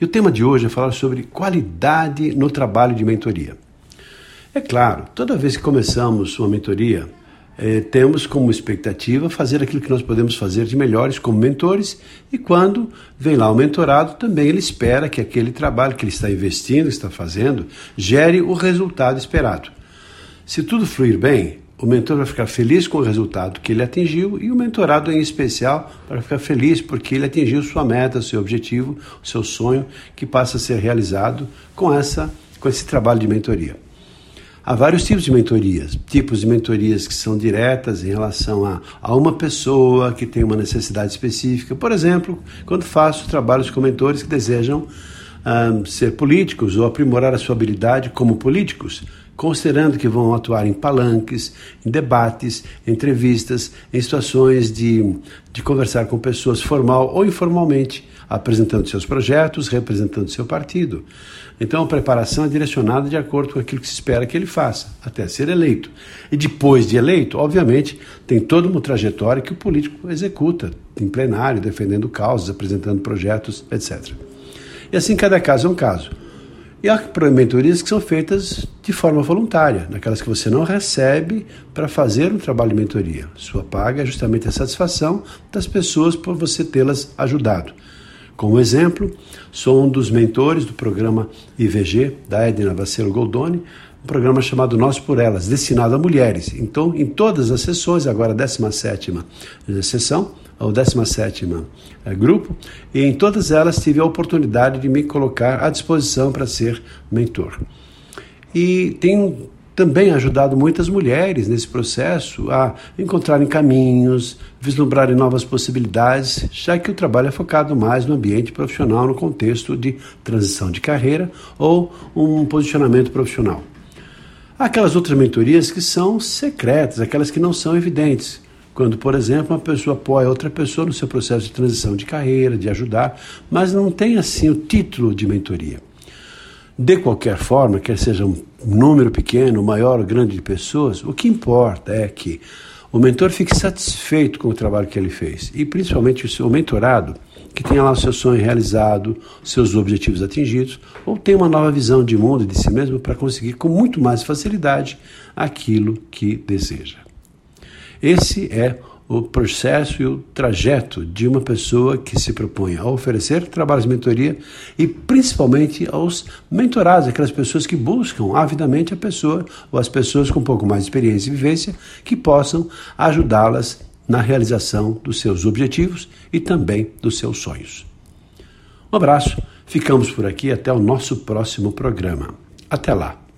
E o tema de hoje é falar sobre qualidade no trabalho de mentoria. É claro, toda vez que começamos uma mentoria, eh, temos como expectativa fazer aquilo que nós podemos fazer de melhores como mentores, e quando vem lá o mentorado, também ele espera que aquele trabalho que ele está investindo, está fazendo, gere o resultado esperado. Se tudo fluir bem, o mentor vai ficar feliz com o resultado que ele atingiu e o mentorado, em especial, vai ficar feliz porque ele atingiu sua meta, seu objetivo, seu sonho, que passa a ser realizado com, essa, com esse trabalho de mentoria. Há vários tipos de mentorias. Tipos de mentorias que são diretas em relação a, a uma pessoa que tem uma necessidade específica. Por exemplo, quando faço trabalhos com mentores que desejam um, ser políticos ou aprimorar a sua habilidade como políticos considerando que vão atuar em palanques, em debates, entrevistas, em situações de, de conversar com pessoas formal ou informalmente, apresentando seus projetos, representando seu partido. Então a preparação é direcionada de acordo com aquilo que se espera que ele faça, até ser eleito. E depois de eleito, obviamente, tem toda uma trajetória que o político executa, em plenário, defendendo causas, apresentando projetos, etc. E assim cada caso é um caso. E há mentorias que são feitas de forma voluntária, naquelas que você não recebe para fazer um trabalho de mentoria. Sua paga é justamente a satisfação das pessoas por você tê-las ajudado. Como exemplo, sou um dos mentores do programa IVG da Edna Vacelo Goldoni, um programa chamado Nós por Elas, destinado a mulheres. Então, em todas as sessões, agora a 17 sessão, ou 17 eh, grupo, e em todas elas tive a oportunidade de me colocar à disposição para ser mentor. E tenho também ajudado muitas mulheres nesse processo a encontrarem caminhos, vislumbrarem novas possibilidades, já que o trabalho é focado mais no ambiente profissional, no contexto de transição de carreira ou um posicionamento profissional. Aquelas outras mentorias que são secretas, aquelas que não são evidentes quando, por exemplo, uma pessoa apoia outra pessoa no seu processo de transição de carreira, de ajudar, mas não tem assim o título de mentoria. De qualquer forma, quer seja um número pequeno, maior ou grande de pessoas, o que importa é que o mentor fique satisfeito com o trabalho que ele fez e principalmente o seu mentorado que tenha lá o seu sonho realizado, seus objetivos atingidos, ou tenha uma nova visão de mundo e de si mesmo para conseguir com muito mais facilidade aquilo que deseja. Esse é o processo e o trajeto de uma pessoa que se propõe a oferecer trabalhos de mentoria e principalmente aos mentorados, aquelas pessoas que buscam avidamente a pessoa ou as pessoas com um pouco mais de experiência e vivência que possam ajudá-las na realização dos seus objetivos e também dos seus sonhos. Um abraço, ficamos por aqui até o nosso próximo programa. Até lá!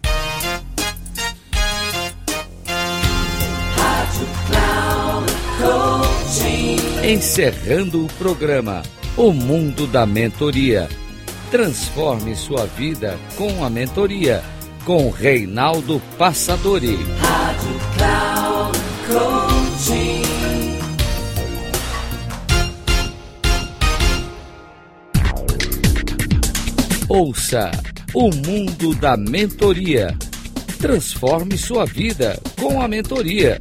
Encerrando o programa O Mundo da Mentoria. Transforme sua vida com a mentoria com Reinaldo Passadori. Rádio Cloud. Ouça o mundo da mentoria. Transforme sua vida com a mentoria